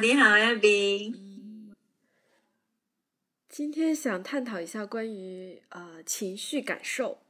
你好啊，你好，，Abby。今天想探讨一下关于呃情绪感受。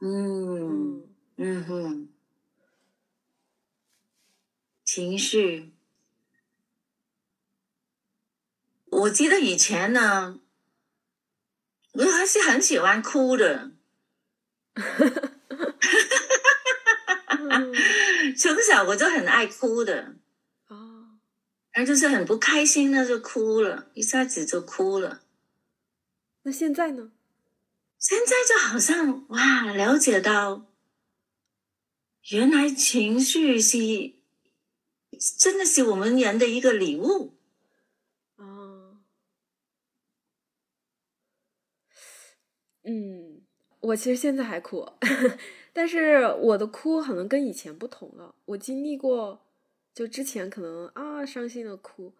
嗯嗯哼，情绪。我记得以前呢，我还是很喜欢哭的。从小我就很爱哭的，哦，就是很不开心，那就哭了，一下子就哭了。那现在呢？现在就好像哇，了解到原来情绪是真的是我们人的一个礼物。哦，嗯，我其实现在还哭。但是我的哭可能跟以前不同了。我经历过，就之前可能啊伤心的哭，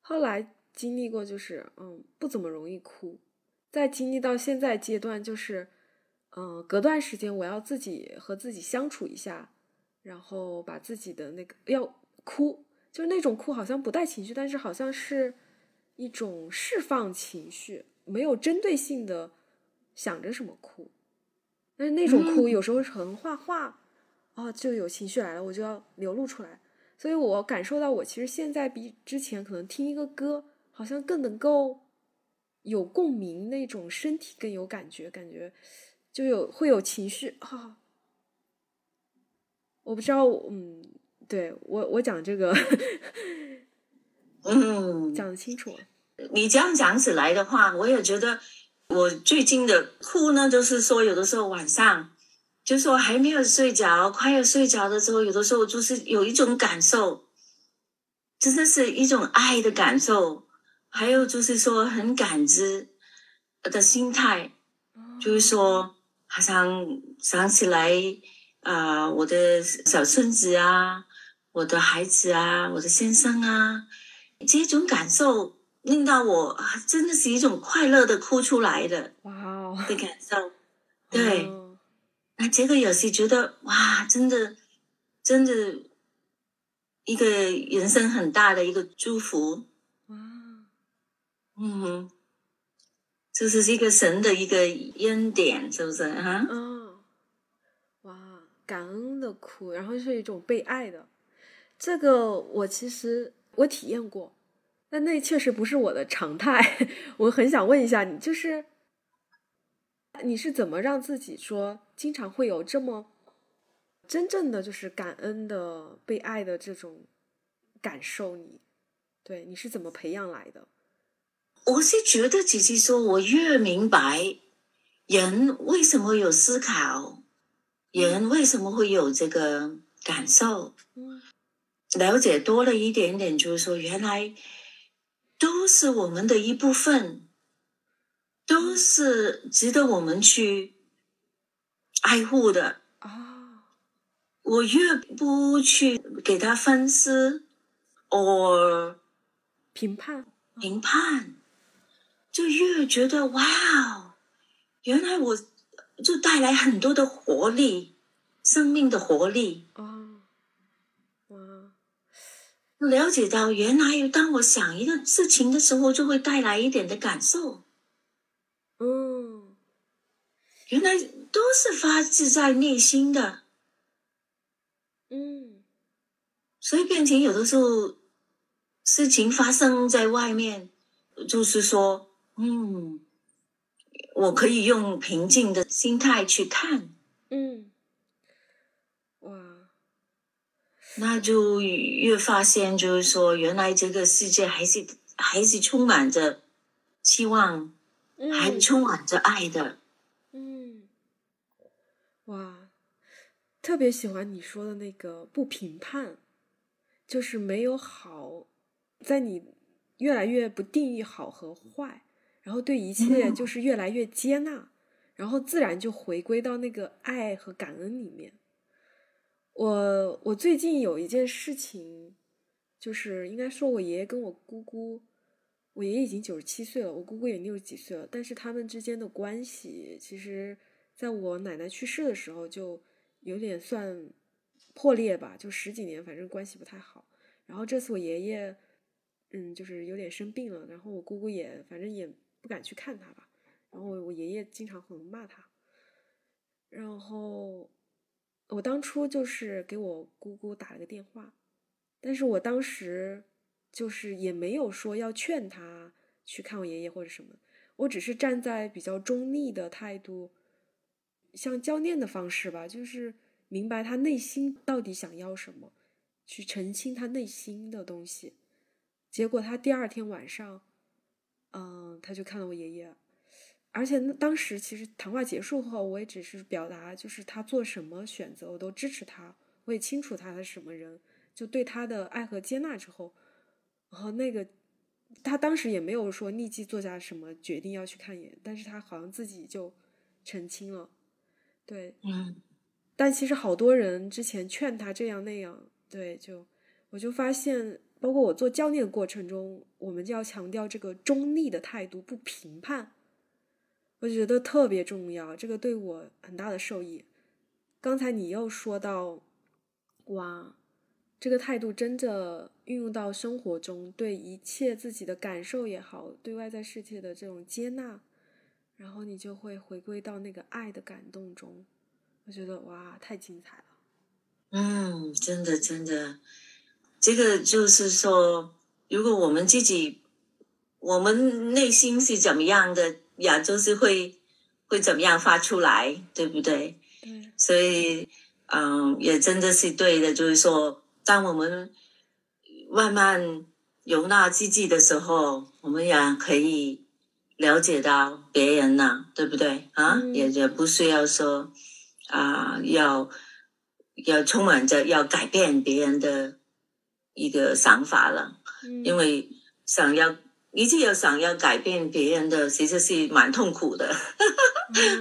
后来经历过就是嗯不怎么容易哭，再经历到现在阶段就是嗯隔段时间我要自己和自己相处一下，然后把自己的那个要哭，就是那种哭好像不带情绪，但是好像是一种释放情绪，没有针对性的想着什么哭。但是那种哭有时候是很画画，啊，就有情绪来了，我就要流露出来。所以我感受到，我其实现在比之前可能听一个歌，好像更能够有共鸣，那种身体更有感觉，感觉就有会有情绪啊。我不知道，嗯，对我我讲这个，嗯，讲的清楚。你这样讲起来的话，我也觉得。我最近的哭呢，就是说有的时候晚上，就是我还没有睡着，快要睡着的时候，有的时候就是有一种感受，真的是一种爱的感受，还有就是说很感知的心态，就是说好像想起来啊，我的小孙子啊，我的孩子啊，我的先生啊，这种感受。令到我真的是一种快乐的哭出来的哇哦的感受，对，那这个有时觉得哇，真的真的一个人生很大的一个祝福哇，嗯，这是一个神的一个恩典，是不是啊？嗯，哇，感恩的哭，然后是一种被爱的，这个我其实我体验过。但那确实不是我的常态，我很想问一下你，就是你是怎么让自己说经常会有这么真正的就是感恩的、被爱的这种感受？你对你是怎么培养来的？我是觉得，姐姐说，我越明白人为什么有思考，人为什么会有这个感受，了解多了一点点，就是说原来。都是我们的一部分，都是值得我们去爱护的啊！我越不去给他分析，或评判评判，就越觉得哇哦，原来我就带来很多的活力，生命的活力啊！了解到，原来当我想一个事情的时候，就会带来一点的感受。嗯，原来都是发自在内心的。嗯，所以变成有的时候，事情发生在外面，就是说，嗯，我可以用平静的心态去看。嗯。那就越发现，就是说，原来这个世界还是还是充满着希望，还充满着爱的。嗯，哇，特别喜欢你说的那个不评判，就是没有好，在你越来越不定义好和坏，然后对一切就是越来越接纳，然后自然就回归到那个爱和感恩里面。我我最近有一件事情，就是应该说，我爷爷跟我姑姑，我爷爷已经九十七岁了，我姑姑也六十几岁了，但是他们之间的关系，其实在我奶奶去世的时候就有点算破裂吧，就十几年，反正关系不太好。然后这次我爷爷，嗯，就是有点生病了，然后我姑姑也反正也不敢去看他吧。然后我爷爷经常很骂他。然后我当初就是给我姑姑打了个电话，但是我当时就是也没有说要劝他去看我爷爷或者什么，我只是站在比较中立的态度，像教练的方式吧，就是明白他内心到底想要什么，去澄清他内心的东西。结果他第二天晚上，嗯，他就看了我爷爷。而且那当时其实谈话结束后，我也只是表达，就是他做什么选择，我都支持他。我也清楚他是什么人，就对他的爱和接纳之后，然后那个他当时也没有说立即做下什么决定要去看一眼，但是他好像自己就澄清了，对，嗯。但其实好多人之前劝他这样那样，对，就我就发现，包括我做教练的过程中，我们就要强调这个中立的态度，不评判。我觉得特别重要，这个对我很大的受益。刚才你又说到，哇，这个态度真的运用到生活中，对一切自己的感受也好，对外在世界的这种接纳，然后你就会回归到那个爱的感动中。我觉得哇，太精彩了。嗯，真的真的，这个就是说，如果我们自己，我们内心是怎么样的？呀，就是会会怎么样发出来，对不对？嗯。所以，嗯，也真的是对的。就是说，当我们慢慢容纳自己的时候，我们也可以了解到别人呐，对不对？啊，也也不需要说啊，要要充满着要改变别人的一个想法了，因为想要。一切要想要改变别人的，其实是蛮痛苦的，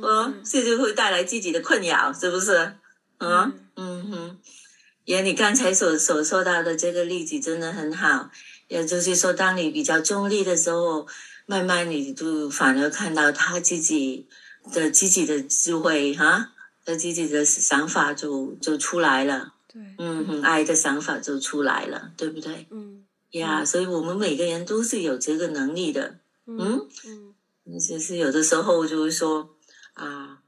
嗯，甚至会带来自己的困扰，是不是？啊，嗯哼，也你刚才所所说到的这个例子真的很好，也就是说，当你比较中立的时候，慢慢你就反而看到他自己的自己的智慧，哈，他自己的想法就就出来了，对，嗯哼，爱的想法就出来了，对不对？嗯。呀，所以我们每个人都是有这个能力的，嗯嗯，就是有的时候就是说啊，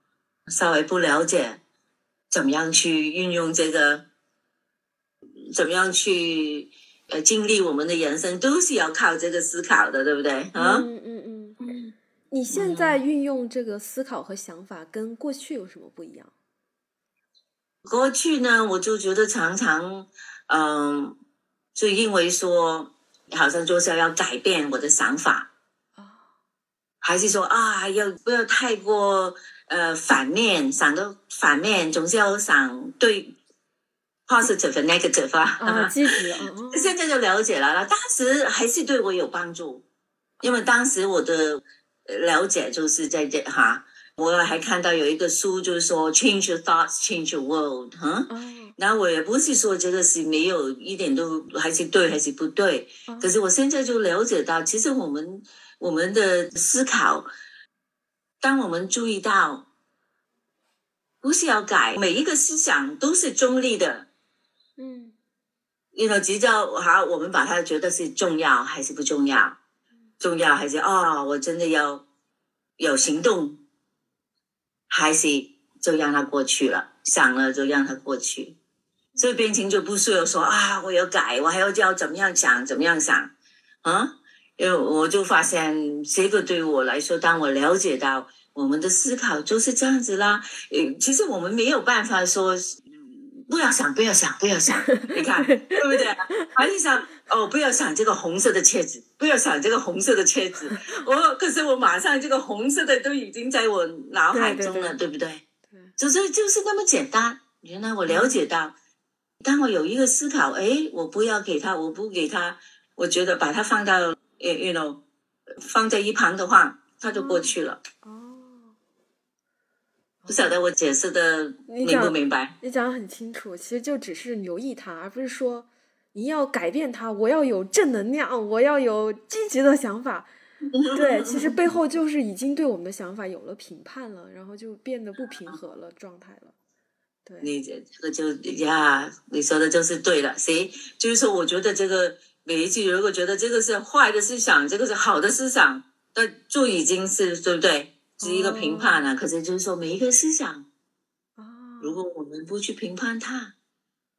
稍微不了解怎么样去运用这个，怎么样去呃经历我们的人生，都是要靠这个思考的，对不对？啊，嗯嗯嗯嗯。你现在运用这个思考和想法，跟过去有什么不一样？过去呢，我就觉得常常嗯。就因为说，好像就是要改变我的想法，还是说啊，要不要太过呃反面，想到反面，总是要想对 positive 和 negative 啊，积极。现在就了解了，当时还是对我有帮助，因为当时我的了解就是在这哈，我还看到有一个书，就是说 change your thoughts, change your world，哈。那我也不是说这个是没有一点都还是对还是不对，可是我现在就了解到，其实我们我们的思考，当我们注意到，不是要改，每一个思想都是中立的，嗯，你说比较好，我们把它觉得是重要还是不重要，重要还是哦，我真的要有行动，还是就让它过去了，想了就让它过去。这个变情就不需要说啊，我要改，我还要叫怎么样想，怎么样想，啊？因为我就发现这个对于我来说，当我了解到我们的思考就是这样子啦。呃，其实我们没有办法说不要想，不要想，不要想，你看对不对？还是想哦，不要想这个红色的戒指，不要想这个红色的戒指。我可是我马上这个红色的都已经在我脑海中了，对不对？就是就是那么简单。原来我了解到。当我有一个思考，哎，我不要给他，我不给他，我觉得把它放到，you know，放在一旁的话，他就过去了。哦，不晓得我解释的明不明白？你讲的很清楚，其实就只是留意他，而不是说你要改变他，我要有正能量，我要有积极的想法。对，其实背后就是已经对我们的想法有了评判了，然后就变得不平和了状态了。对，你这这个就呀，你说的就是对了。谁就是说，我觉得这个每一句，如果觉得这个是坏的思想，这个是好的思想，那就已经是对不对？是一个评判了。可是就是说，每一个思想，哦，如果我们不去评判它，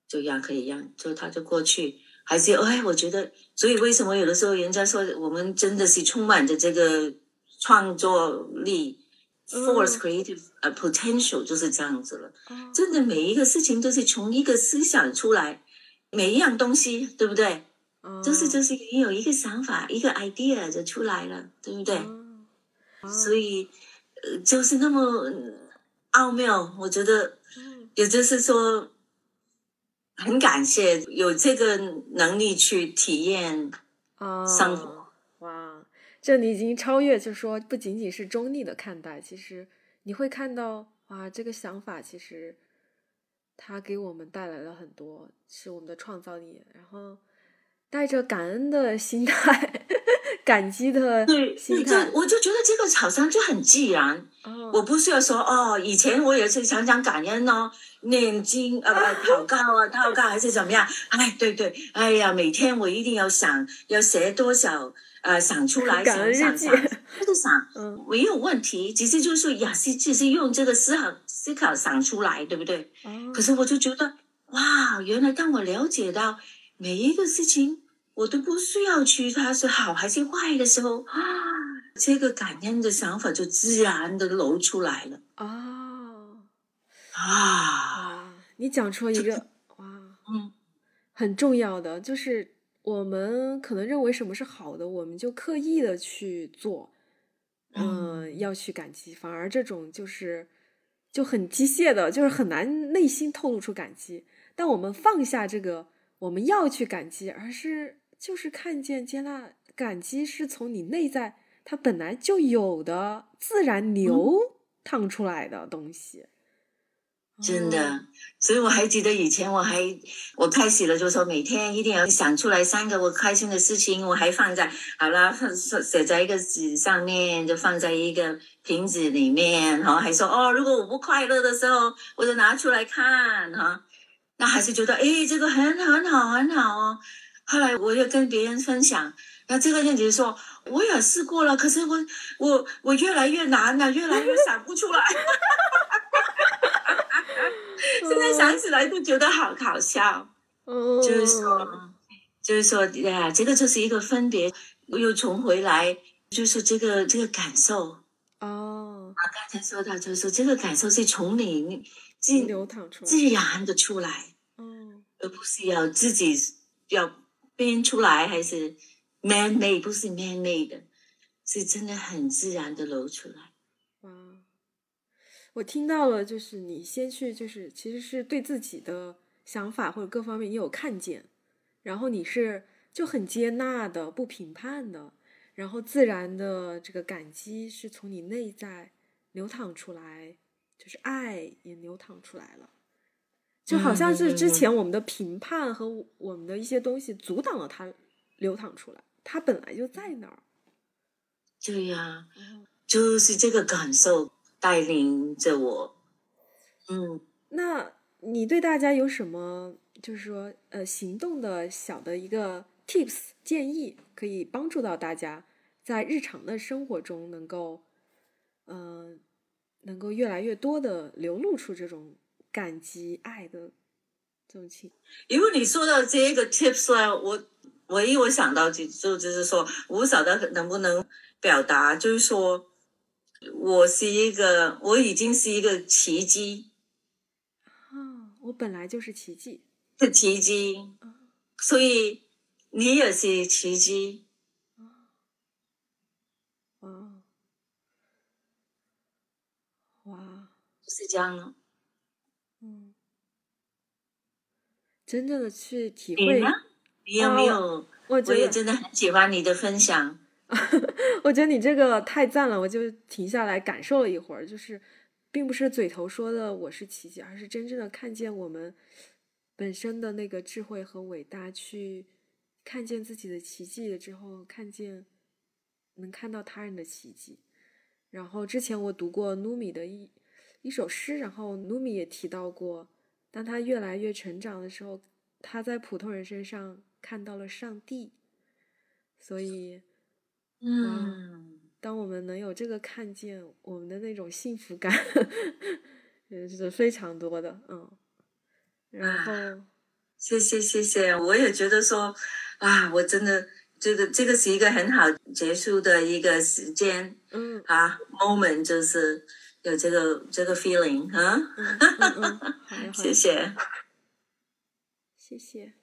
就让可以让，就它就过去。还是哎，我觉得，所以为什么有的时候人家说我们真的是充满着这个创作力、force creative 呃 potential 就是这样子了。哦真的每一个事情都是从一个思想出来，每一样东西，对不对？哦就是就是你有一个想法，一个 idea 就出来了，对不对？哦所以呃，就是那么呃奥妙。我觉得，嗯也就是说，很感谢有这个能力去体验。啊，生活哇，这你已经超越，就是说不仅仅是中立的看待，其实你会看到哇，这个想法其实它给我们带来了很多，是我们的创造力，然后带着感恩的心态，感激的对，心态这，我就觉得这个好像就很自然。哦，我不需要说哦，以前我也是常常感恩哦，念经呃不 祷告啊，祷告还是怎么样？哎，对对，哎呀，每天我一定要想要写多少呃想出来，想想想，这个想 嗯没有问题，其实就是说呀，是只是用这个思考思考想出来，对不对？哦可是我就觉得哇，原来当我了解到每一个事情，我都不需要去它是好还是坏的时候啊，这个感恩的想法就自然的流出来了哦，啊。你讲出了一个哇，嗯，很重要的，就是我们可能认为什么是好的，我们就刻意的去做，嗯、要去感激，反而这种就是就很机械的，就是很难内心透露出感激。但我们放下这个我们要去感激，而是就是看见接纳感激是从你内在它本来就有的自然流淌出来的东西。真哦的，所以我还记得以前我还我开始了，就说每天一定要想出来三个我开心的事情，我还放在好了写写在一个纸上面，就放在一个瓶子里面，然后还说哦，如果我不快乐的时候，我就拿出来看哈，那还是觉得诶，这个很很好很好哦。后来我又跟别人分享，那这个人就说我也试过了，可是我我我越来越难了，越来越想不出来。现在想起来都觉得好搞笑，哦，就是说，就是说，呀，这个就是一个分别，又重回来，就是这个这个感受。哦，啊，刚才说到，就是说这个感受是从你自流淌出来，自然的出来，嗯，而不是要自己要编出来，还是 man made，不是 man made 的，是真的很自然的流出来。哇，我听到了，就是你先去，就是其实是对自己的想法或者各方面你有看见，然后你是就很接纳的，不评判的，然后自然的这个感激是从你内在流淌出来，就是爱也流淌出来了。就好像是之前我们的评判和我们的一些东西阻挡了它流淌出来，它本来就在那儿。对呀、哦就是这个感受带领着我。嗯，那你对大家有什么，就是说，呃，行动的小的一个 tips 建议，可以帮助到大家在日常的生活中能够，呃，能够越来越多的流露出这种感激、爱的这种情。因为你说到这个 tips 呢，我唯一我想到就就就是说，我不晓得能不能表达，就是说，我是一个，我已经是一个奇迹啊，我本来就是奇迹。是奇迹，所以你也是奇迹。哇，哇，就是这样了。嗯，真正的去体会你呢？你有没有？我觉得我也真的很喜欢你的分享。我觉得你这个太赞了，我就停下来感受了一会儿，就是并不是嘴头说的我是奇迹，而是真正的看见我们本身的那个智慧和伟大，去看见自己的奇迹了之后，看见能看到他人的奇迹。然后之前我读过努米的一一首诗，然后努米也提到过，当他越来越成长的时候，他在普通人身上看到了上帝。所以，嗯，当我们能有这个看见，我们的那种幸福感，也是非常多的。嗯，然后，谢谢谢谢，我也觉得说，啊，我真的这个这个是一个很好结束的一个时间。嗯，啊，moment 就是有这个这个 feeling 哈。谢，谢。谢谢。